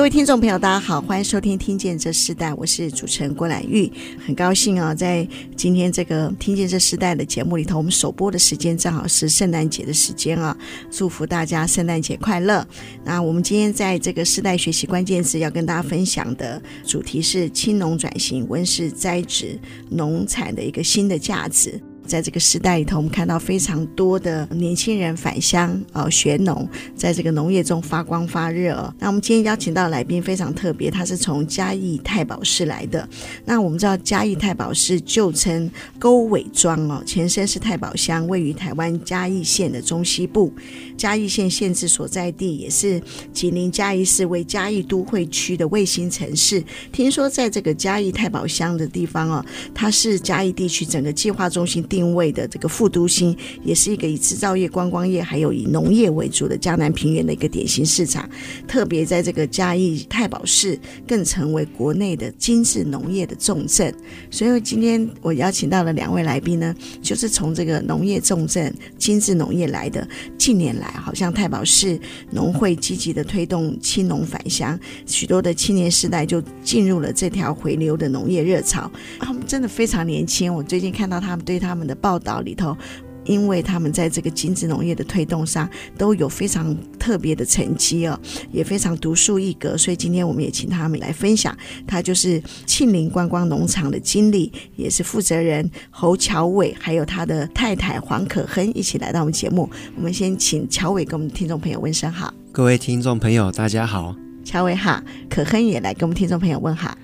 各位听众朋友，大家好，欢迎收听《听见这世代》，我是主持人郭兰玉，很高兴啊，在今天这个《听见这世代》的节目里头，我们首播的时间正好是圣诞节的时间啊，祝福大家圣诞节快乐。那我们今天在这个世代学习关键词要跟大家分享的主题是青农转型、温室栽植农产的一个新的价值。在这个时代里头，我们看到非常多的年轻人返乡呃学农，在这个农业中发光发热。那我们今天邀请到来宾非常特别，他是从嘉义太保市来的。那我们知道嘉义太保市旧称沟尾庄哦，前身是太保乡，位于台湾嘉义县的中西部。嘉义县县治所在地也是紧邻嘉义市，为嘉义都会区的卫星城市。听说在这个嘉义太保乡的地方哦，它是嘉义地区整个计划中心地。定位的这个副都心，也是一个以制造业、观光业还有以农业为主的江南平原的一个典型市场。特别在这个嘉义太保市，更成为国内的精致农业的重镇。所以今天我邀请到了两位来宾呢，就是从这个农业重镇、精致农业来的。近年来，好像太保市农会积极的推动青农返乡，许多的青年世代就进入了这条回流的农业热潮。他们真的非常年轻，我最近看到他们对他们的报道里头，因为他们在这个精致农业的推动上都有非常特别的成绩哦，也非常独树一格，所以今天我们也请他们来分享。他就是庆林观光农场的经理，也是负责人侯乔伟，还有他的太太黄可亨一起来到我们节目。我们先请乔伟跟我们听众朋友问声好。各位听众朋友，大家好。乔伟好，可亨也来跟我们听众朋友问好。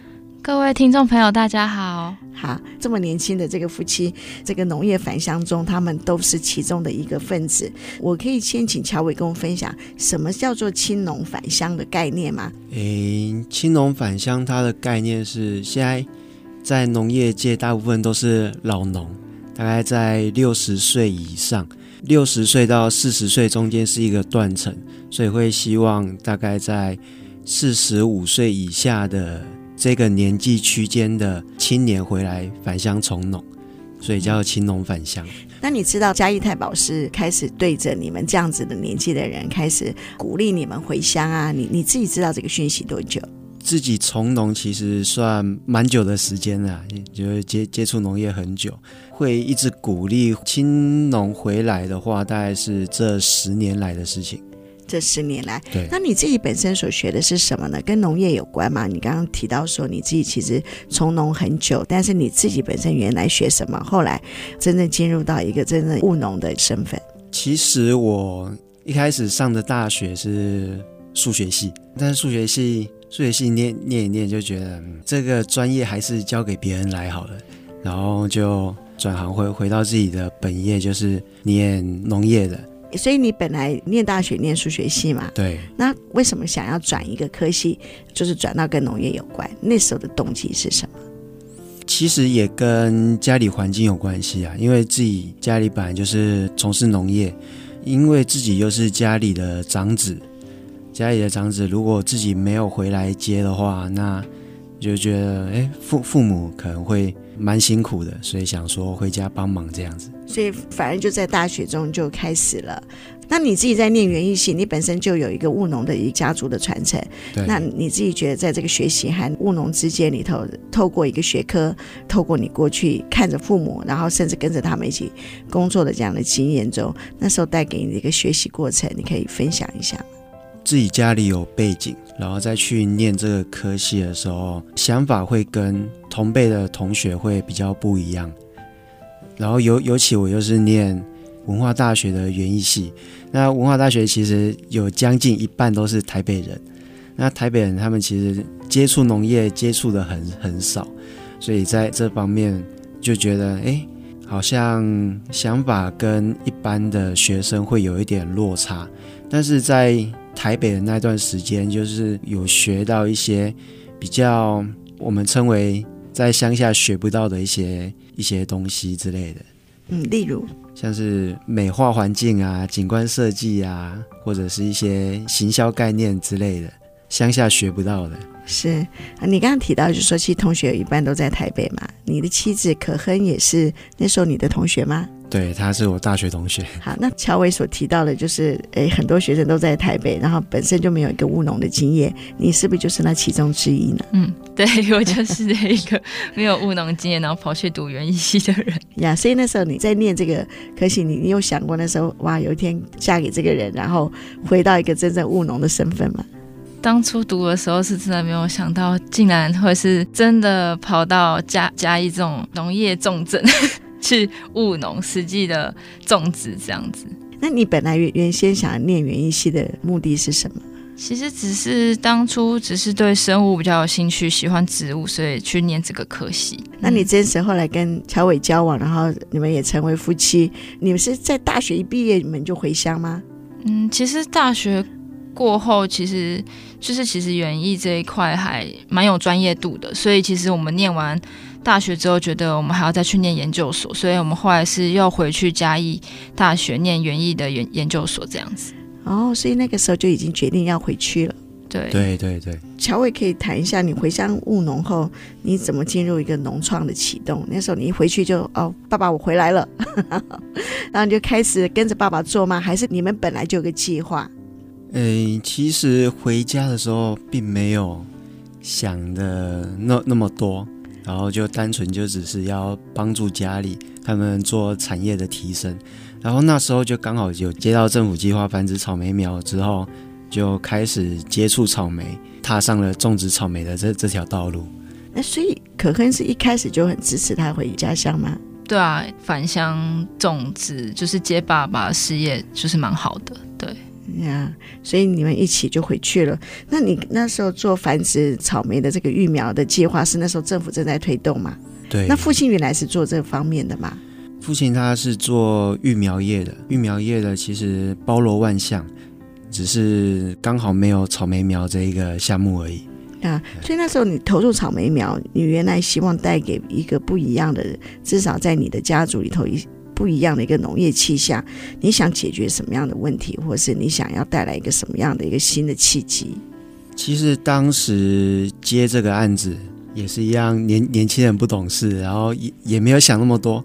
各位听众朋友，大家好。好，这么年轻的这个夫妻，这个农业返乡中，他们都是其中的一个分子。我可以先请乔伟跟我分享，什么叫做青农返乡的概念吗？诶，青农返乡它的概念是，现在在农业界大部分都是老农，大概在六十岁以上，六十岁到四十岁中间是一个断层，所以会希望大概在四十五岁以下的。这个年纪区间的青年回来返乡从农，所以叫青农返乡。那你知道嘉义太保是开始对着你们这样子的年纪的人开始鼓励你们回乡啊？你你自己知道这个讯息多久？自己从农其实算蛮久的时间了，就是接接触农业很久，会一直鼓励青农回来的话，大概是这十年来的事情。这十年来，对，那你自己本身所学的是什么呢？跟农业有关吗？你刚刚提到说你自己其实从农很久，但是你自己本身原来学什么？后来真正进入到一个真正务农的身份。其实我一开始上的大学是数学系，但是数学系数学系念念一念就觉得这个专业还是交给别人来好了，然后就转行回回到自己的本业，就是念农业的。所以你本来念大学念数学系嘛？对。那为什么想要转一个科系，就是转到跟农业有关？那时候的动机是什么？其实也跟家里环境有关系啊，因为自己家里本来就是从事农业，因为自己又是家里的长子，家里的长子如果自己没有回来接的话，那就觉得哎，父父母可能会。蛮辛苦的，所以想说回家帮忙这样子，所以反而就在大学中就开始了。那你自己在念园艺系，你本身就有一个务农的一个家族的传承。对。那你自己觉得在这个学习和务农之间里头，透过一个学科，透过你过去看着父母，然后甚至跟着他们一起工作的这样的经验中，那时候带给你的一个学习过程，你可以分享一下吗？自己家里有背景，然后再去念这个科系的时候，想法会跟同辈的同学会比较不一样。然后尤尤其我又是念文化大学的园艺系，那文化大学其实有将近一半都是台北人，那台北人他们其实接触农业接触的很很少，所以在这方面就觉得哎，好像想法跟一般的学生会有一点落差。但是在台北的那段时间，就是有学到一些比较我们称为在乡下学不到的一些一些东西之类的。嗯，例如像是美化环境啊、景观设计啊，或者是一些行销概念之类的，乡下学不到的。是啊，你刚刚提到，就是说，其实同学一般都在台北嘛。你的妻子可亨也是那时候你的同学吗？对，他是我大学同学。好，那乔伟所提到的，就是诶，很多学生都在台北，然后本身就没有一个务农的经验，你是不是就是那其中之一呢？嗯，对，我就是一个没有务农经验，然后跑去读园艺系的人 呀。所以那时候你在念这个可惜，你你有想过那时候哇，有一天嫁给这个人，然后回到一个真正务农的身份吗？当初读的时候是真的没有想到，竟然会是真的跑到嘉嘉义这种农业重镇去务农，实际的种植这样子。那你本来原原先想念园艺系的目的是什么？其实只是当初只是对生物比较有兴趣，喜欢植物，所以去念这个科系。那你真实后来跟乔伟交往，然后你们也成为夫妻，你们是在大学一毕业你们就回乡吗？嗯，其实大学。过后其实就是其实园艺这一块还蛮有专业度的，所以其实我们念完大学之后，觉得我们还要再去念研究所，所以我们后来是又回去嘉义大学念园艺的研研究所这样子。哦，所以那个时候就已经决定要回去了。对对对对。乔伟可以谈一下你回乡务农后，你怎么进入一个农创的启动？那时候你一回去就哦，爸爸我回来了，然后你就开始跟着爸爸做吗？还是你们本来就有个计划？诶，其实回家的时候并没有想的那那么多，然后就单纯就只是要帮助家里他们做产业的提升，然后那时候就刚好有接到政府计划繁殖草莓苗之后，就开始接触草莓，踏上了种植草莓的这 这条道路。那所以可亨是一开始就很支持他回家乡吗？对啊，返乡种植就是接爸爸事业，就是蛮好的，对。呀，yeah, 所以你们一起就回去了。那你那时候做繁殖草莓的这个育苗的计划，是那时候政府正在推动吗？对。那父亲原来是做这方面的吗？父亲他是做育苗业的，育苗业的其实包罗万象，只是刚好没有草莓苗这一个项目而已。啊，所以那时候你投入草莓苗，你原来希望带给一个不一样的，至少在你的家族里头一。不一样的一个农业气象，你想解决什么样的问题，或是你想要带来一个什么样的一个新的契机？其实当时接这个案子也是一样，年年轻人不懂事，然后也也没有想那么多，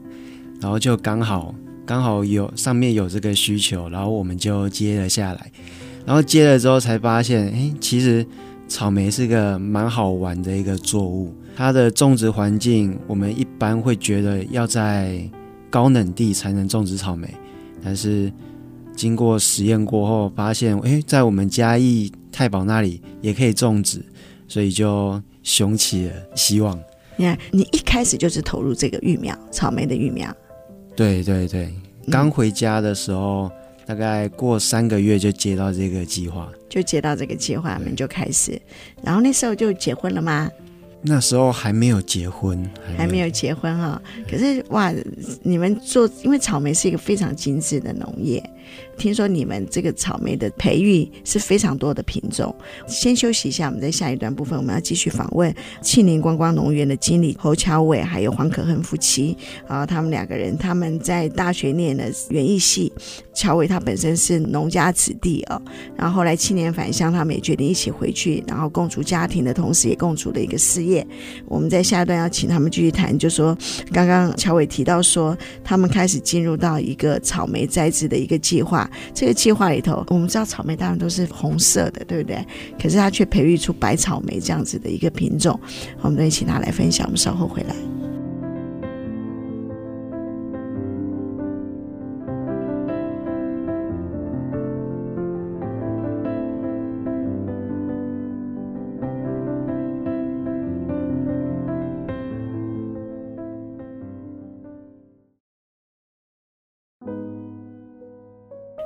然后就刚好刚好有上面有这个需求，然后我们就接了下来，然后接了之后才发现，哎，其实草莓是个蛮好玩的一个作物，它的种植环境我们一般会觉得要在。高冷地才能种植草莓，但是经过实验过后，发现诶，在我们嘉义太保那里也可以种植，所以就雄起了希望。你看，你一开始就是投入这个育苗，草莓的育苗。对对对，刚回家的时候，嗯、大概过三个月就接到这个计划，就接到这个计划，我们就开始，然后那时候就结婚了吗？那时候还没有结婚，还没有，结婚哈、可是哇，你们做，因为草莓是一个非常精致的农业。听说你们这个草莓的培育是非常多的品种。先休息一下，我们在下一段部分我们要继续访问庆林观光农园的经理侯乔伟还有黄可恨夫妻啊，他们两个人他们在大学念的园艺系。乔伟他本身是农家子弟哦，然后后来青年返乡，他们也决定一起回去，然后共组家庭的同时，也共组了一个事业。我们在下一段要请他们继续谈，就说刚刚乔伟提到说，他们开始进入到一个草莓栽植的一个计划。这个计划里头，我们知道草莓当然都是红色的，对不对？可是他却培育出白草莓这样子的一个品种。我们再请他来分享。我们稍后回来。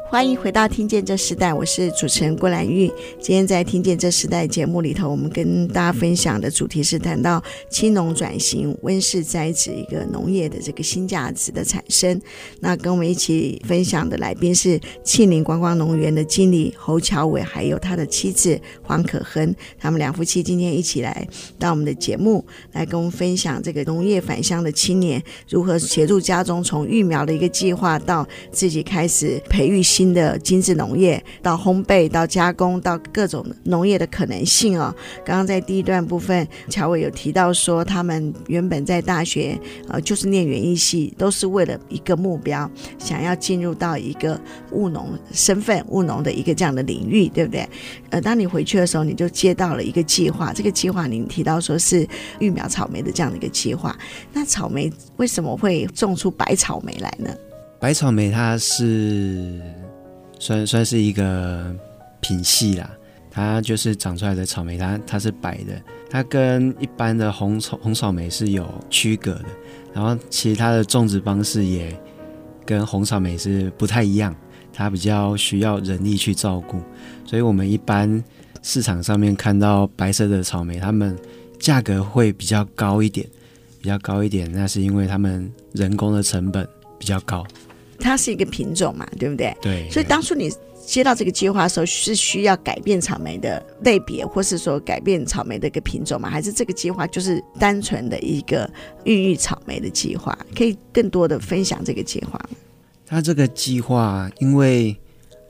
欢迎回到《听见这时代》，我是主持人郭兰玉。今天在《听见这时代》节目里头，我们跟大家分享的主题是谈到青农转型、温室栽植一个农业的这个新价值的产生。那跟我们一起分享的来宾是庆林观光农园的经理侯乔伟，还有他的妻子黄可亨。他们两夫妻今天一起来到我们的节目，来跟我们分享这个农业返乡的青年如何协助家中从育苗的一个计划到自己开始培育新。的精致农业，到烘焙，到加工，到各种农业的可能性哦。刚刚在第一段部分，乔伟有提到说，他们原本在大学呃就是念园艺系，都是为了一个目标，想要进入到一个务农身份、务农的一个这样的领域，对不对？呃，当你回去的时候，你就接到了一个计划，这个计划您提到说是育苗草莓的这样的一个计划。那草莓为什么会种出白草莓来呢？白草莓它是。算算是一个品系啦，它就是长出来的草莓，它它是白的，它跟一般的红草红草莓是有区隔的。然后其他的种植方式也跟红草莓是不太一样，它比较需要人力去照顾，所以我们一般市场上面看到白色的草莓，它们价格会比较高一点，比较高一点，那是因为它们人工的成本比较高。它是一个品种嘛，对不对？对。所以当初你接到这个计划的时候，是需要改变草莓的类别，或是说改变草莓的一个品种吗？还是这个计划就是单纯的一个孕育草莓的计划？可以更多的分享这个计划吗？它这个计划，因为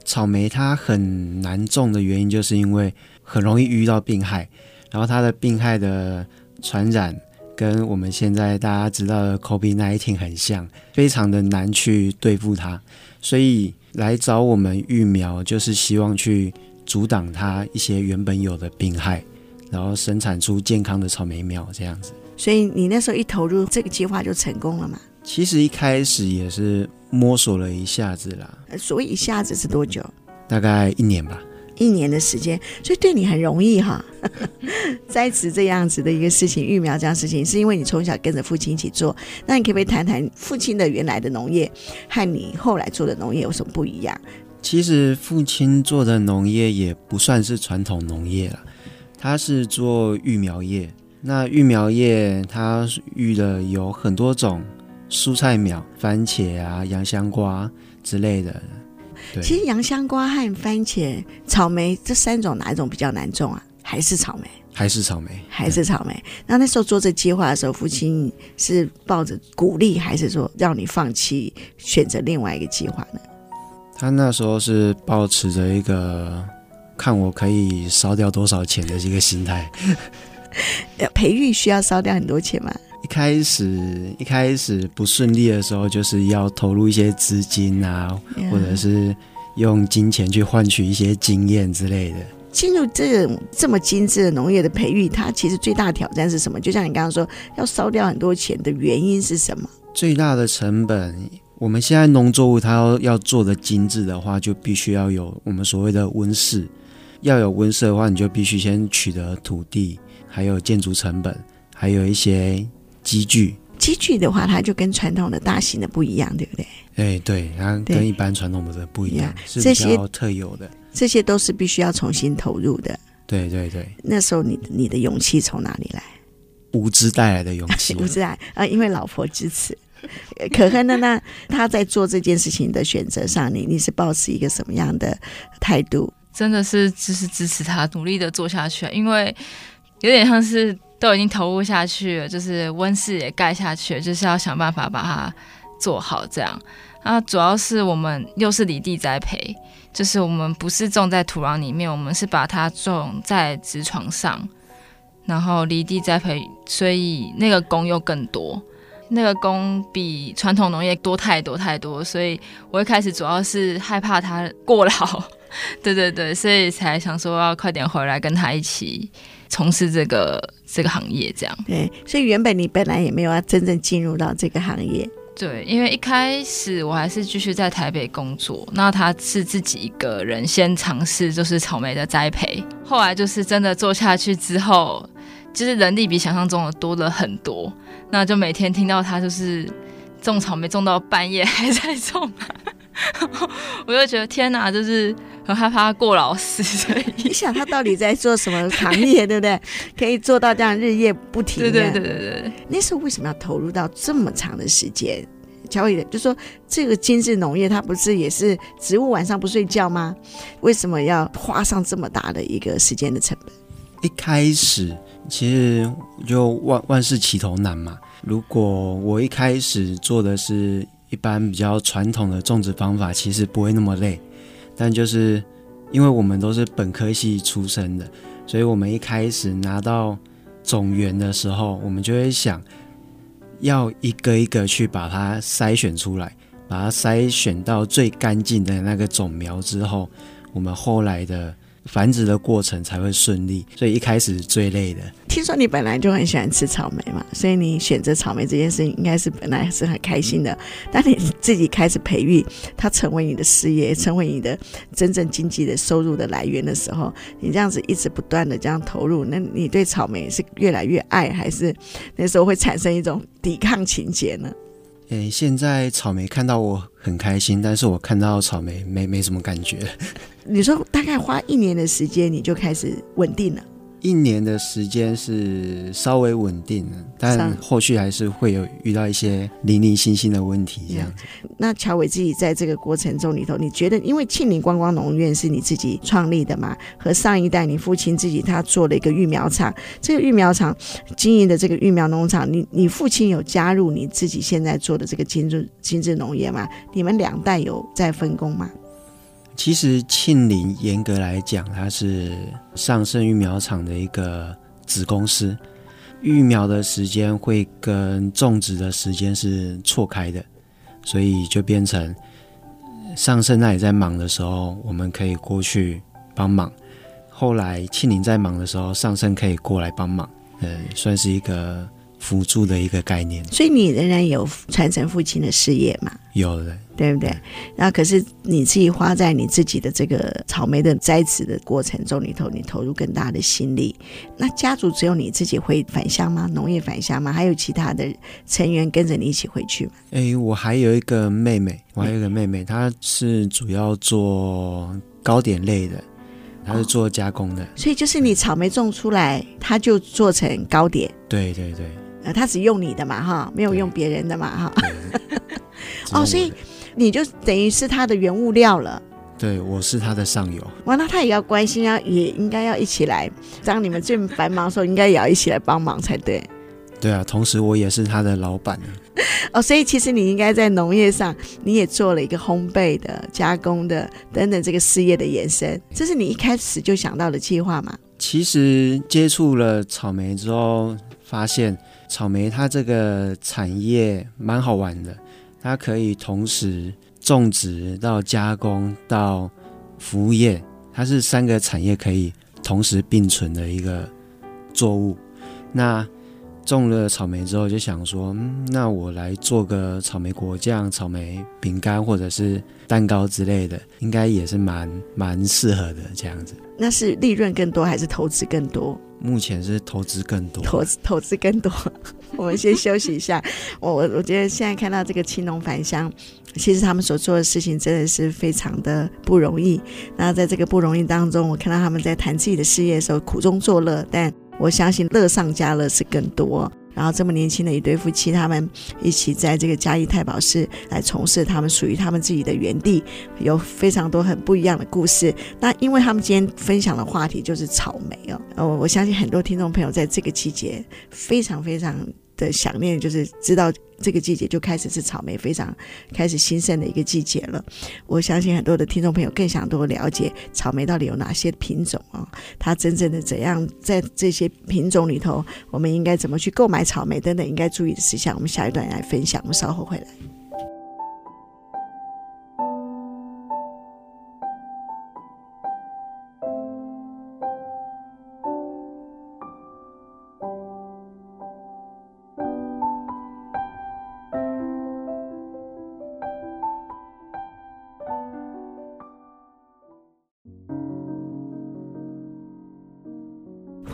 草莓它很难种的原因，就是因为很容易遇到病害，然后它的病害的传染。跟我们现在大家知道的 COVID-19 很像，非常的难去对付它，所以来找我们育苗，就是希望去阻挡它一些原本有的病害，然后生产出健康的草莓苗这样子。所以你那时候一投入这个计划就成功了吗？其实一开始也是摸索了一下子啦。所以一下子是多久？大概一年吧。一年的时间，所以对你很容易哈。栽植这样子的一个事情，育苗这样事情，是因为你从小跟着父亲一起做。那你可不可以谈谈父亲的原来的农业和你后来做的农业有什么不一样？其实父亲做的农业也不算是传统农业了，他是做育苗业。那育苗业他育的有很多种蔬菜苗，番茄啊、洋香瓜之类的。其实洋香瓜和番茄、草莓这三种哪一种比较难种啊？还是草莓？还是草莓？还是草莓？那那时候做这计划的时候，父亲是抱着鼓励，还是说让你放弃，选择另外一个计划呢？他那时候是抱持着一个看我可以烧掉多少钱的一个心态。培育需要烧掉很多钱吗？一开始一开始不顺利的时候，就是要投入一些资金啊.或者是用金钱去换取一些经验之类的。进入这种这么精致的农业的培育，它其实最大的挑战是什么？就像你刚刚说，要烧掉很多钱的原因是什么？最大的成本，我们现在农作物它要要做的精致的话，就必须要有我们所谓的温室。要有温室的话，你就必须先取得土地，还有建筑成本，还有一些。机具，机具的话，它就跟传统的大型的不一样，对不对？哎，对，它跟一般传统的不一样，是比较特有的。这些都是必须要重新投入的。对对对。那时候你你的勇气从哪里来？无知带来的勇气。无知带啊，因为老婆支持。可亨呢？那他在做这件事情的选择上，你你是抱持一个什么样的态度？真的是就是支持他努力的做下去，因为有点像是。都已经投入下去了，就是温室也盖下去了，就是要想办法把它做好。这样，那主要是我们又是离地栽培，就是我们不是种在土壤里面，我们是把它种在植床上，然后离地栽培，所以那个工又更多，那个工比传统农业多太多太多，所以我一开始主要是害怕它过劳，对对对，所以才想说要快点回来跟他一起。从事这个这个行业，这样。对，所以原本你本来也没有要真正进入到这个行业，对，因为一开始我还是继续在台北工作，那他是自己一个人先尝试，就是草莓的栽培，后来就是真的做下去之后，就是人力比想象中的多了很多，那就每天听到他就是种草莓种到半夜还在种，我就觉得天哪，就是很害怕过劳死。所 以你想他到底在做什么行业，对不对？可以做到这样日夜不停。对对对对对。那时候为什么要投入到这么长的时间？乔伟，就说这个精致农业，它不是也是植物晚上不睡觉吗？为什么要花上这么大的一个时间的成本？一开始其实就万万事起头难嘛。如果我一开始做的是一般比较传统的种植方法，其实不会那么累。但就是因为我们都是本科系出身的，所以我们一开始拿到种源的时候，我们就会想。要一个一个去把它筛选出来，把它筛选到最干净的那个种苗之后，我们后来的繁殖的过程才会顺利。所以一开始是最累的。听说你本来就很喜欢吃草莓嘛，所以你选择草莓这件事情应该是本来是很开心的。当你自己开始培育它成为你的事业，成为你的真正经济的收入的来源的时候，你这样子一直不断的这样投入，那你对草莓是越来越爱，还是那时候会产生一种抵抗情节呢？诶，现在草莓看到我很开心，但是我看到草莓没没什么感觉。你说大概花一年的时间，你就开始稳定了。一年的时间是稍微稳定了，但后续还是会有遇到一些零零星星的问题这样子。那乔伟自己在这个过程中里头，你觉得因为庆林观光农院是你自己创立的嘛？和上一代你父亲自己他做了一个育苗厂，这个育苗厂经营的这个育苗农场，你你父亲有加入你自己现在做的这个精致精致农业吗？你们两代有在分工吗？其实庆林严格来讲，它是上圣育苗场的一个子公司，育苗的时间会跟种植的时间是错开的，所以就变成上圣那里在忙的时候，我们可以过去帮忙；后来庆林在忙的时候，上圣可以过来帮忙，呃，算是一个辅助的一个概念。所以你仍然有传承父亲的事业嘛？有的。对不对？然后可是你自己花在你自己的这个草莓的栽植的过程中里头，你投入更大的心力。那家族只有你自己会返乡吗？农业返乡吗？还有其他的成员跟着你一起回去吗？哎，我还有一个妹妹，我还有一个妹妹，她是主要做糕点类的，她是做加工的。哦，所以就是你草莓种出来，她就做成糕点。对对对，呃，他只用你的嘛，哈，没有用别人的嘛，哈。哦，所以。你就等于是他的原物料了，对，我是他的上游。哇，那他也要关心啊，也应该要一起来。当你们最繁忙的时候，应该也要一起来帮忙才对。对啊，同时我也是他的老板。哦，所以其实你应该在农业上，你也做了一个烘焙的、加工的等等这个事业的延伸。这是你一开始就想到的计划吗？其实接触了草莓之后，发现草莓它这个产业蛮好玩的。它可以同时种植到加工到服务业，它是三个产业可以同时并存的一个作物。那种了草莓之后，就想说，嗯，那我来做个草莓果酱、草莓饼干或者是蛋糕之类的，应该也是蛮蛮适合的这样子。那是利润更多还是投资更多？目前是投资更多，投资投资更多。我们先休息一下。我我我觉得现在看到这个青农返乡，其实他们所做的事情真的是非常的不容易。那在这个不容易当中，我看到他们在谈自己的事业的时候，苦中作乐，但我相信乐上加乐是更多。然后这么年轻的一对夫妻，他们一起在这个嘉义太保市来从事他们属于他们自己的园地，有非常多很不一样的故事。那因为他们今天分享的话题就是草莓哦，呃，我相信很多听众朋友在这个季节非常非常。的想念，就是知道这个季节就开始是草莓非常开始新生的一个季节了。我相信很多的听众朋友更想多了解草莓到底有哪些品种啊，它真正的怎样在这些品种里头，我们应该怎么去购买草莓等等应该注意的事项。我们下一段来分享，我们稍后回来。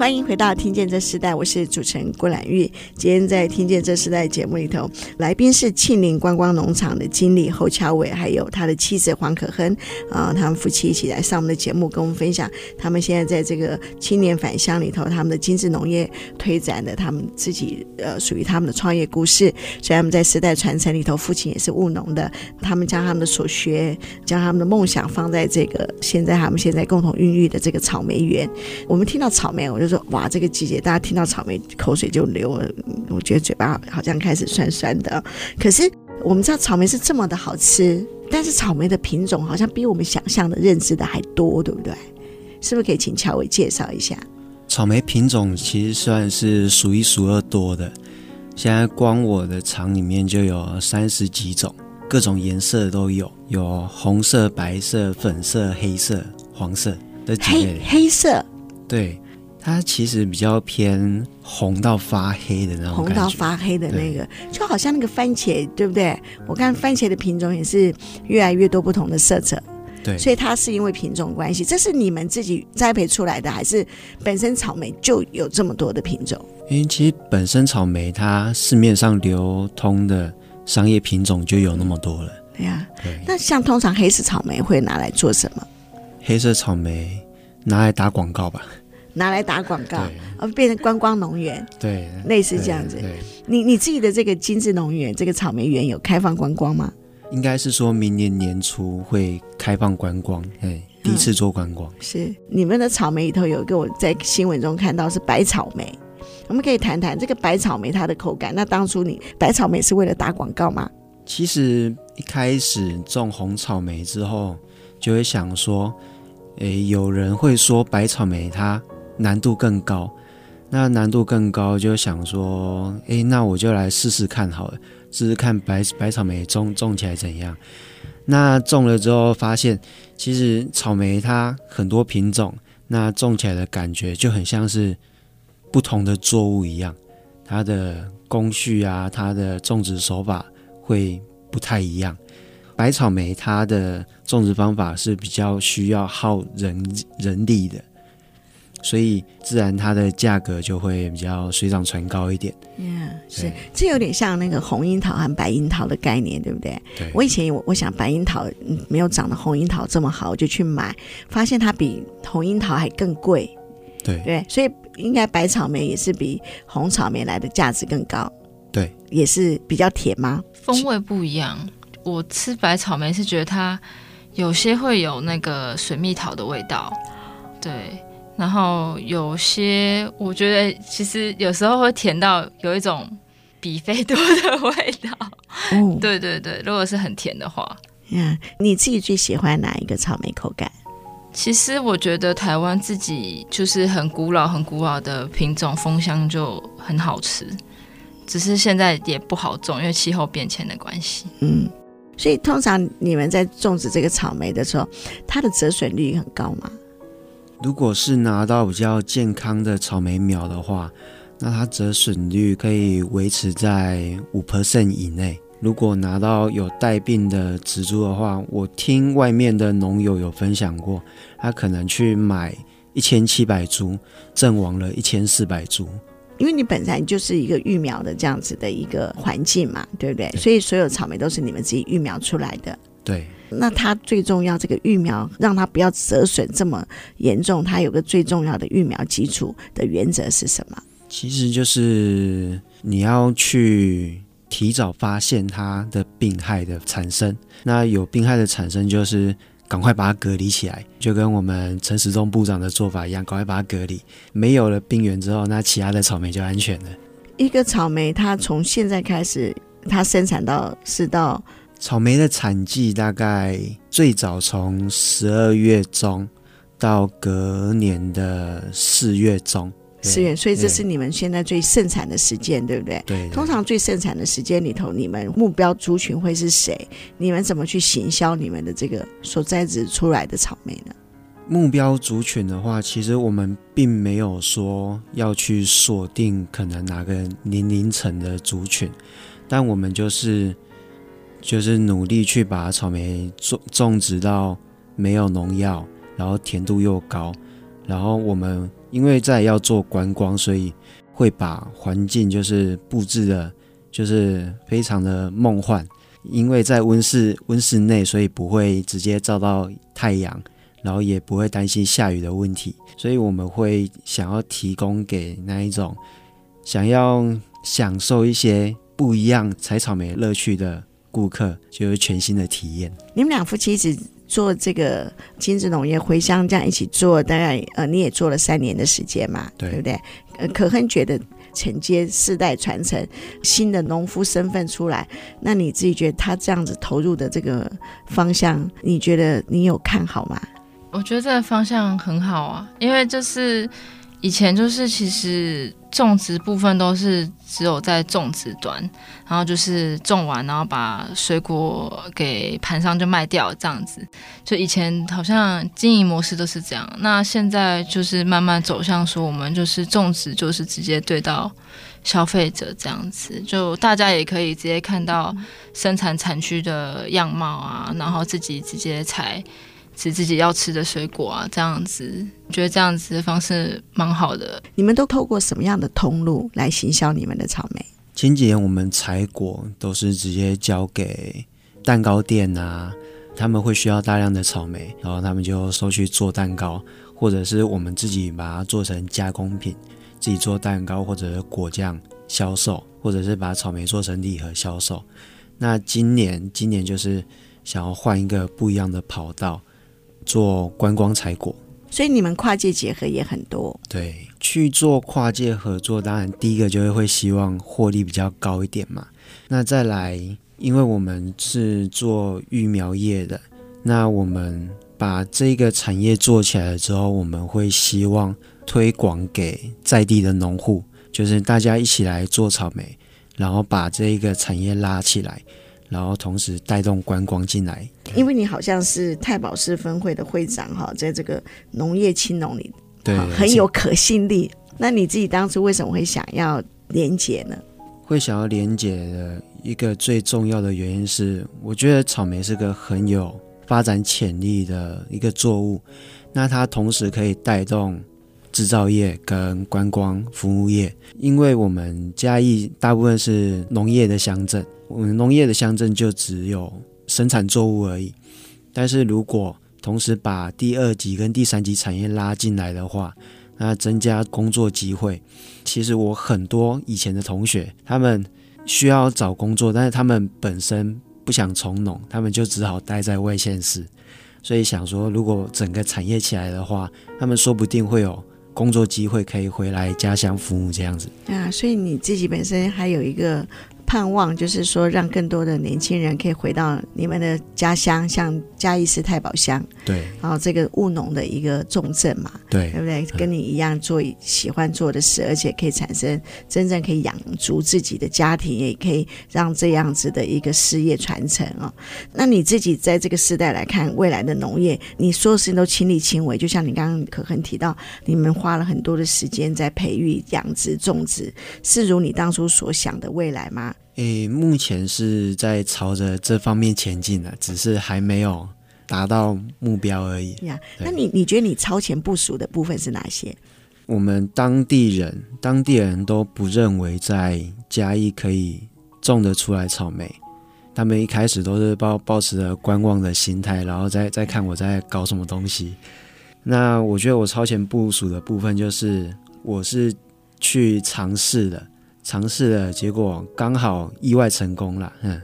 欢迎回到《听见这时代》，我是主持人郭兰玉。今天在《听见这时代》节目里头，来宾是庆林观光农场的经理侯乔伟，还有他的妻子黄可亨啊，他们夫妻一起来上我们的节目，跟我们分享他们现在在这个青年返乡里头，他们的精致农业推展的，他们自己呃属于他们的创业故事。虽然他们在时代传承里头，父亲也是务农的，他们将他们的所学，将他们的梦想放在这个现在他们现在共同孕育的这个草莓园。我们听到草莓，我就说哇，这个季节大家听到草莓口水就流了，我觉得嘴巴好像开始酸酸的。可是我们知道草莓是这么的好吃，但是草莓的品种好像比我们想象的认知的还多，对不对？是不是可以请乔伟介绍一下？草莓品种其实算是数一数二多的，现在光我的厂里面就有三十几种，各种颜色都有，有红色、白色、粉色、黑色、黄色的几类。黑黑色。对，它其实比较偏红到发黑的那种，红到发黑的那个，就好像那个番茄，对不对？我看番茄的品种也是越来越多不同的色泽，对，所以它是因为品种关系。这是你们自己栽培出来的，还是本身草莓就有这么多的品种？因为其实本身草莓它市面上流通的商业品种就有那么多了。对呀，对。那像通常黑色草莓会拿来做什么？黑色草莓拿来打广告吧。拿来打广告，而变成观光农园，对，类似这样子。你你自己的这个精致农园，这个草莓园有开放观光吗？应该是说明年年初会开放观光，哎，第一次做观光。嗯、是你们的草莓里头有一个我在新闻中看到是白草莓，我们可以谈谈这个白草莓它的口感。那当初你白草莓是为了打广告吗？其实一开始种红草莓之后，就会想说，哎，有人会说白草莓它。难度更高，那难度更高，就想说，诶，那我就来试试看好了，试试看白白草莓种种起来怎样。那种了之后发现，其实草莓它很多品种，那种起来的感觉就很像是不同的作物一样，它的工序啊，它的种植手法会不太一样。白草莓它的种植方法是比较需要耗人人力的。所以自然它的价格就会比较水涨船高一点。嗯是，这有点像那个红樱桃和白樱桃的概念，对不对？对。我以前我我想白樱桃没有长得红樱桃这么好，我就去买，发现它比红樱桃还更贵。对对，所以应该白草莓也是比红草莓来的价值更高。对，也是比较甜吗？风味不一样。我吃白草莓是觉得它有些会有那个水蜜桃的味道。对。然后有些我觉得其实有时候会甜到有一种比菲多的味道。哦，对对对，如果是很甜的话，嗯，你自己最喜欢哪一个草莓口感？其实我觉得台湾自己就是很古老、很古老的品种，风香就很好吃，只是现在也不好种，因为气候变迁的关系。嗯，所以通常你们在种植这个草莓的时候，它的折损率很高吗？如果是拿到比较健康的草莓苗的话，那它折损率可以维持在五 percent 以内。如果拿到有带病的植株的话，我听外面的农友有分享过，他可能去买一千七百株，阵亡了一千四百株。因为你本来就是一个育苗的这样子的一个环境嘛，对不对？对。所以所有草莓都是你们自己育苗出来的。对。那它最重要，这个育苗让它不要折损这么严重，它有个最重要的育苗基础的原则是什么？其实就是你要去提早发现它的病害的产生。那有病害的产生，就是赶快把它隔离起来，就跟我们陈时中部长的做法一样，赶快把它隔离。没有了病源之后，那其他的草莓就安全了。一个草莓，它从现在开始，它生产到是到。草莓的产季大概最早从十二月中到隔年的四月中，四月，所以这是你们现在最盛产的时间，对不对？对。通常最盛产的时间里头，你们目标族群会是谁？你们怎么去行销你们的这个所栽植出来的草莓呢？目标族群的话，其实我们并没有说要去锁定可能哪个年龄层的族群，但我们就是。就是努力去把草莓种种植到没有农药，然后甜度又高，然后我们因为在要做观光，所以会把环境就是布置的，就是非常的梦幻。因为在温室温室内，所以不会直接照到太阳，然后也不会担心下雨的问题。所以我们会想要提供给那一种想要享受一些不一样采草莓乐趣的顾客，就是全新的体验。你们两夫妻一直做这个精致农业回乡，这样一起做，大概呃你也做了三年的时间嘛，对，对不对？呃，可恨觉得。承接世代传承，新的农夫身份出来，那你自己觉得他这样子投入的这个方向，你觉得你有看好吗？我觉得这个方向很好啊，因为就是以前就是其实。种植部分都是只有在种植端，然后就是种完，然后把水果给盘上就卖掉这样子。就以前好像经营模式都是这样，那现在就是慢慢走向说，我们就是种植就是直接对到消费者这样子，就大家也可以直接看到生产产区的样貌啊，然后自己直接采。吃自己要吃的水果啊，这样子，我觉得这样子的方式蛮好的。你们都透过什么样的通路来行销你们的草莓？前几年我们采果都是直接交给蛋糕店啊，他们会需要大量的草莓，然后他们就收去做蛋糕，或者是我们自己把它做成加工品，自己做蛋糕或者是果酱销售，或者是把草莓做成礼盒销售。那今年，今年就是想要换一个不一样的跑道。做观光采果，所以你们跨界结合也很多。对，去做跨界合作，当然第一个就是会希望获利比较高一点嘛。那再来，因为我们是做育苗业的，那我们把这个产业做起来了之后，我们会希望推广给在地的农户，就是大家一起来做草莓，然后把这一个产业拉起来。然后同时带动观光进来，因为你好像是太保市分会的会长哈，在这个农业青农里，对，很有可信力。那你自己当初为什么会想要连结呢？会想要连结的一个最重要的原因是，我觉得草莓是个很有发展潜力的一个作物，那它同时可以带动。制造业跟观光服务业，因为我们嘉义大部分是农业的乡镇，我们农业的乡镇就只有生产作物而已。但是如果同时把第二级跟第三级产业拉进来的话，那增加工作机会。其实我很多以前的同学，他们需要找工作，但是他们本身不想从农，他们就只好待在外县市。所以想说，如果整个产业起来的话，他们说不定会有。工作机会可以回来家乡服务这样子啊，所以你自己本身还有一个。盼望就是说，让更多的年轻人可以回到你们的家乡，像嘉义市太保乡，对，然后这个务农的一个重镇嘛，对，对不对？跟你一样做喜欢做的事，而且可以产生真正可以养足自己的家庭，也可以让这样子的一个事业传承啊。那你自己在这个时代来看未来的农业，你所有事情都亲力亲为，就像你刚刚可恒提到，你们花了很多的时间在培育、养殖、种植，是如你当初所想的未来吗？诶，目前是在朝着这方面前进的，只是还没有达到目标而已。呀，那你你觉得你超前部署的部分是哪些？我们当地人，当地人都不认为在嘉义可以种得出来草莓，他们一开始都是抱抱持着观望的心态，然后再再看我在搞什么东西。那我觉得我超前部署的部分就是，我是去尝试的。尝试了，结果刚好意外成功了，嗯，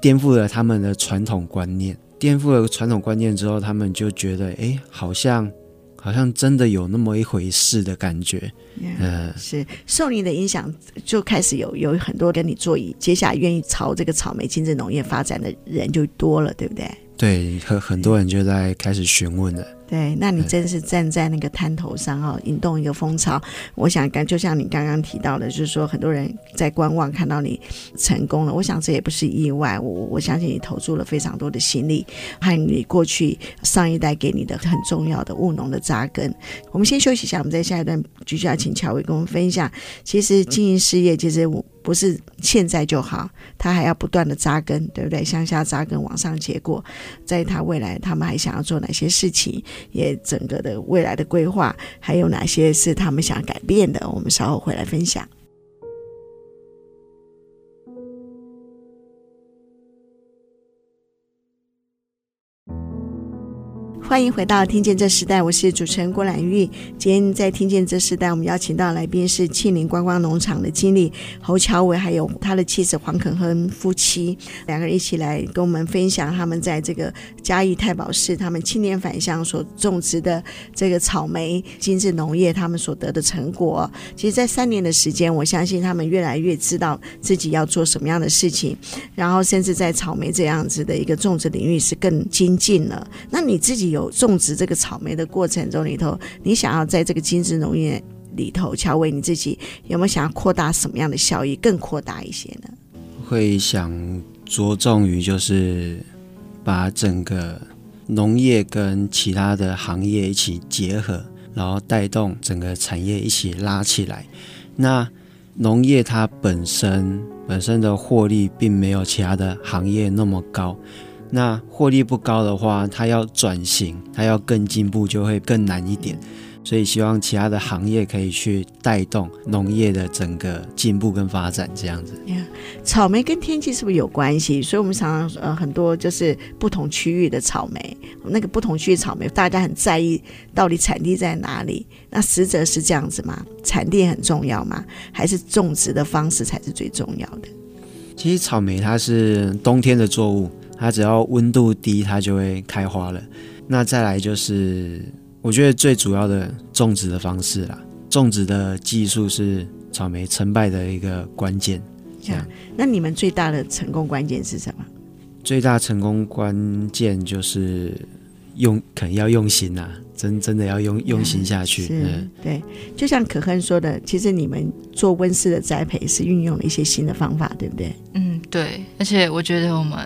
颠覆了他们的传统观念。颠覆了传统观念之后，他们就觉得，哎，好像，好像真的有那么一回事的感觉。嗯，是受你的影响，就开始有有很多跟你做，接下来愿意朝这个草莓精致农业发展的人就多了，对不对？对，很很多人就在开始询问了。对，那你真是站在那个滩头上哈，引动一个风潮。我想刚就像你刚刚提到的，就是说很多人在观望，看到你成功了，我想这也不是意外。我我相信你投注了非常多的心力，还有你过去上一代给你的很重要的务农的扎根。我们先休息一下，我们在下一段继续要请乔伟跟我们分享。其实经营事业，其实不是现在就好，他还要不断的扎根，对不对？向下扎根，往上结果，在他未来，他们还想要做哪些事情？也整个的未来的规划，还有哪些是他们想改变的？我们稍后会来分享。欢迎回到《听见这时代》，我是主持人郭兰玉。今天在《听见这时代》，我们邀请到来宾是庆林观光农场的经理侯乔伟，还有他的妻子黄肯亨夫妻，两个人一起来跟我们分享他们在这个嘉义太保市，他们青年返乡所种植的这个草莓精致农业，他们所得的成果。其实，在三年的时间，我相信他们越来越知道自己要做什么样的事情，然后甚至在草莓这样子的一个种植领域是更精进了。那你自己有？种植这个草莓的过程中里头，你想要在这个精致农业里头，乔伟你自己有没有想要扩大什么样的效益，更扩大一些呢？会想着重于就是把整个农业跟其他的行业一起结合，然后带动整个产业一起拉起来。那农业它本身本身的获利并没有其他的行业那么高。那获利不高的话，它要转型，它要更进步，就会更难一点。所以希望其他的行业可以去带动农业的整个进步跟发展，这样子。Yeah. 草莓跟天气是不是有关系？所以我们常常呃很多就是不同区域的草莓，那个不同区域草莓，大家很在意到底产地在哪里？那实则是这样子吗？产地很重要吗？还是种植的方式才是最重要的？其实草莓它是冬天的作物。它只要温度低，它就会开花了。那再来就是，我觉得最主要的种植的方式啦，种植的技术是草莓成败的一个关键。这样，那你们最大的成功关键是什么？最大成功关键就是用，可能要用心呐、啊，真真的要用用心下去。是嗯，对，就像可恨说的，其实你们做温室的栽培是运用了一些新的方法，对不对？嗯，对，而且我觉得我们。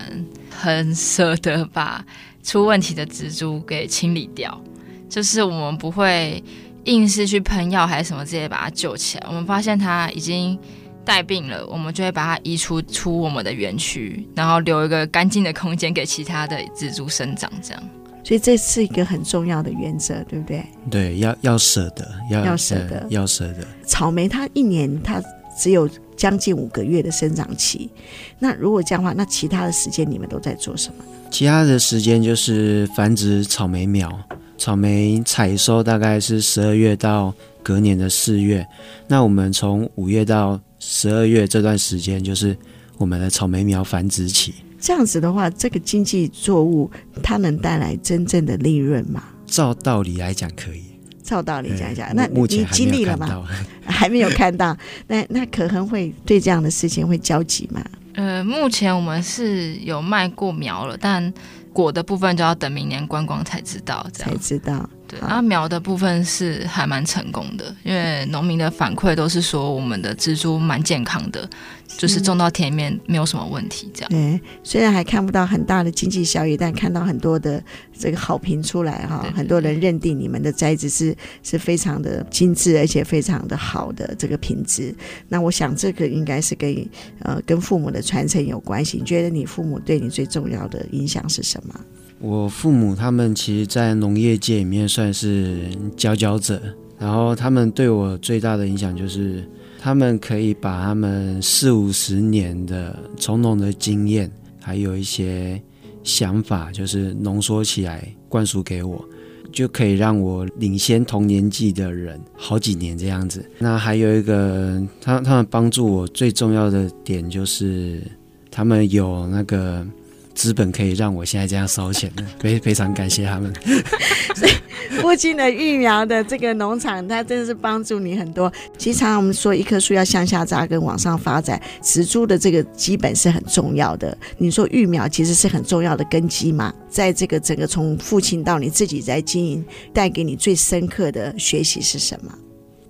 很舍得把出问题的蜘蛛给清理掉，就是我们不会硬是去喷药还是什么，直接把它救起来。我们发现它已经带病了，我们就会把它移出出我们的园区，然后留一个干净的空间给其他的蜘蛛生长。这样，所以这是一个很重要的原则，对不对？对，要要舍得，要要舍得，要舍得。草莓它一年它只有。将近五个月的生长期，那如果这样的话，那其他的时间你们都在做什么？其他的时间就是繁殖草莓苗，草莓采收大概是十二月到隔年的四月。那我们从五月到十二月这段时间，就是我们的草莓苗繁殖期。这样子的话，这个经济作物它能带来真正的利润吗？照道理来讲，可以。照道理讲一下，那你经历了吗？还没有看到。那那可能会对这样的事情会焦急吗？呃，目前我们是有卖过苗了，但果的部分就要等明年观光才知道，才知道。对，然后苗的部分是还蛮成功的，因为农民的反馈都是说我们的蜘蛛蛮健康的，就是种到田里面没有什么问题。这样，对，虽然还看不到很大的经济效益，但看到很多的这个好评出来哈，很多人认定你们的栽植是是非常的精致，而且非常的好的这个品质。那我想这个应该是跟呃跟父母的传承有关系。你觉得你父母对你最重要的影响是什么？我父母他们其实，在农业界里面算是佼佼者，然后他们对我最大的影响就是，他们可以把他们四五十年的从农的经验，还有一些想法，就是浓缩起来灌输给我，就可以让我领先同年纪的人好几年这样子。那还有一个，他他们帮助我最重要的点就是，他们有那个。资本可以让我现在这样烧钱的，非非常感谢他们。所以父亲的育苗的这个农场，它真的是帮助你很多。其实常常我们说，一棵树要向下扎根，往上发展，植株的这个基本是很重要的。你说育苗其实是很重要的根基嘛？在这个整个从父亲到你自己在经营，带给你最深刻的学习是什么？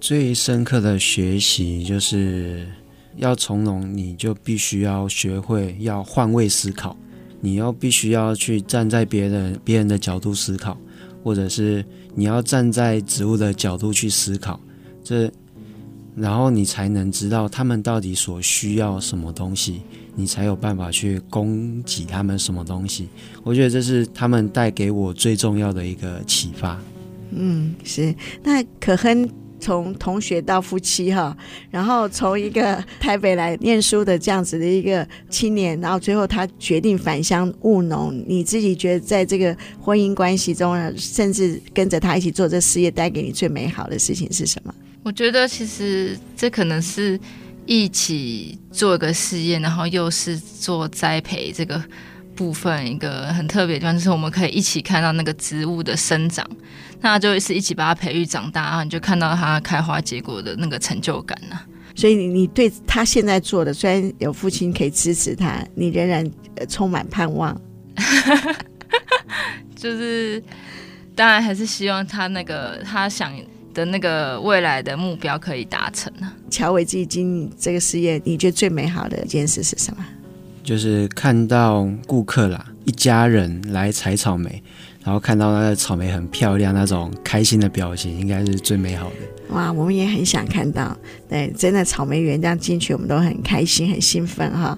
最深刻的学习就是要从容，你就必须要学会要换位思考。你要必须要去站在别人别人的角度思考，或者是你要站在植物的角度去思考。这然后你才能知道他们到底所需要什么东西，你才有办法去供给他们什么东西。我觉得这是他们带给我最重要的一个启发。嗯，是。那可亨从同学到夫妻哈，然后从一个台北来念书的这样子的一个青年，然后最后他决定返乡务农。你自己觉得在这个婚姻关系中，甚至跟着他一起做这事业，带给你最美好的事情是什么？我觉得其实这可能是一起做一个事业，然后又是做栽培这个部分一个很特别的地方，就是我们可以一起看到那个植物的生长，那就是一起把它培育长大，然后你就看到它开花结果的那个成就感呢。所以你你对他现在做的，虽然有父亲可以支持他，你仍然充满盼望。就是当然还是希望他那个他想。的那个未来的目标可以达成呢？乔伟自己这个事业，你觉得最美好的一件事是什么？就是看到顾客啦，一家人来采草莓，然后看到那个草莓很漂亮，那种开心的表情，应该是最美好的。哇，我们也很想看到，对，真的草莓园这样进去，我们都很开心、很兴奋哈。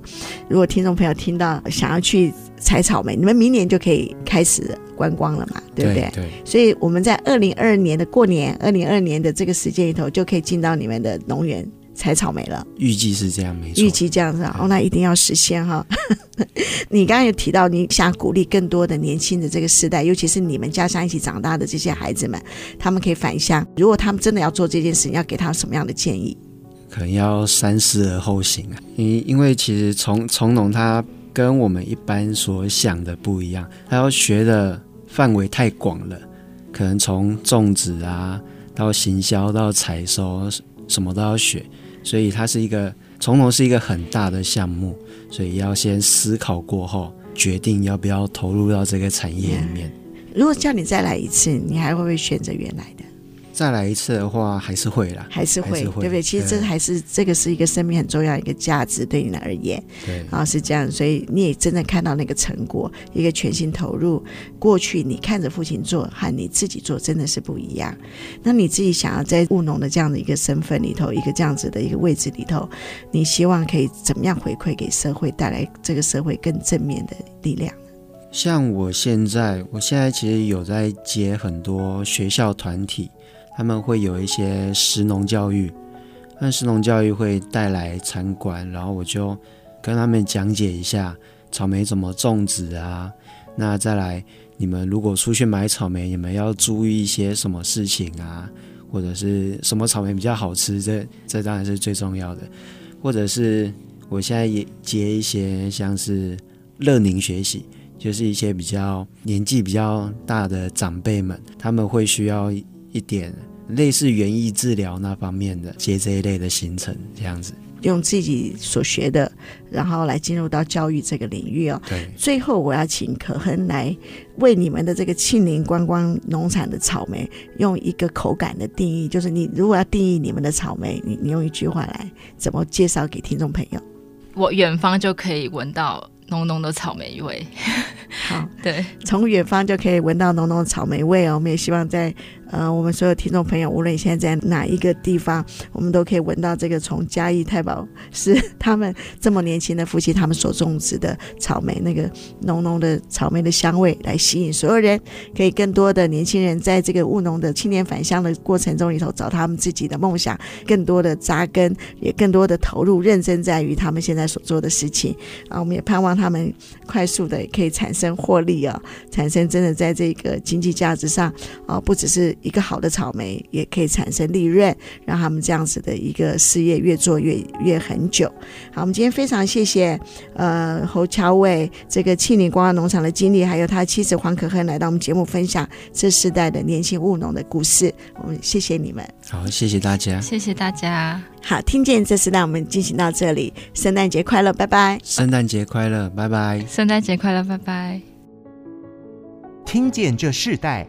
如果听众朋友听到想要去采草莓，你们明年就可以开始观光了嘛，对不对？对。对，所以我们在二零二二年的过年，二零二二年的这个时间里头，就可以进到你们的农园。采草莓了，预计是这样，没错。预计这样子哦，那一定要实现哈。你刚刚有提到，你想鼓励更多的年轻的这个时代，尤其是你们家乡一起长大的这些孩子们，他们可以返乡。如果他们真的要做这件事，你要给他什么样的建议？可能要三思而后行啊。因因为其实从从农，它跟我们一般所想的不一样，他要学的范围太广了，可能从种植啊到行销到采收，什么都要学。所以它是一个从农是一个很大的项目，所以要先思考过后决定要不要投入到这个产业里面。如果叫你再来一次，你还会不会选择原来的？再来一次的话，还是会啦，还是会，是会对不对？其实这还是这个是一个生命很重要一个价值，对你而言，对，然后是这样，所以你也真的看到那个成果，一个全心投入。过去你看着父亲做和你自己做真的是不一样。那你自己想要在务农的这样的一个身份里头，一个这样子的一个位置里头，你希望可以怎么样回馈给社会，带来这个社会更正面的力量？像我现在，我现在其实有在接很多学校团体。他们会有一些食农教育，那食农教育会带来参观，然后我就跟他们讲解一下草莓怎么种植啊。那再来，你们如果出去买草莓，你们要注意一些什么事情啊？或者是什么草莓比较好吃？这这当然是最重要的。或者是我现在也接一些像是乐龄学习，就是一些比较年纪比较大的长辈们，他们会需要。一点类似园艺治疗那方面的接这一类的行程，这样子用自己所学的，然后来进入到教育这个领域哦。对，最后我要请可亨来为你们的这个庆林观光农场的草莓用一个口感的定义，就是你如果要定义你们的草莓，你你用一句话来怎么介绍给听众朋友？我远方就可以闻到浓浓的草莓味。好，对，从远方就可以闻到浓浓的草莓味哦。我们也希望在。呃，我们所有听众朋友，无论你现在在哪一个地方，我们都可以闻到这个从嘉义太保是他们这么年轻的夫妻他们所种植的草莓，那个浓浓的草莓的香味，来吸引所有人，可以更多的年轻人在这个务农的青年返乡的过程中里头，找他们自己的梦想，更多的扎根，也更多的投入，认真在于他们现在所做的事情。啊，我们也盼望他们快速的可以产生获利啊，产生真的在这个经济价值上啊，不只是。一个好的草莓也可以产生利润，让他们这样子的一个事业越做越越很久。好，我们今天非常谢谢呃侯乔伟这个庆龄观光农场的经理，还有他妻子黄可亨来到我们节目分享这世代的年轻务农的故事。我们谢谢你们，好，谢谢大家，谢谢大家。好，听见这世代，我们进行到这里，圣诞节快乐，拜拜！圣诞节快乐，拜拜！圣诞节快乐，拜拜！听见这世代。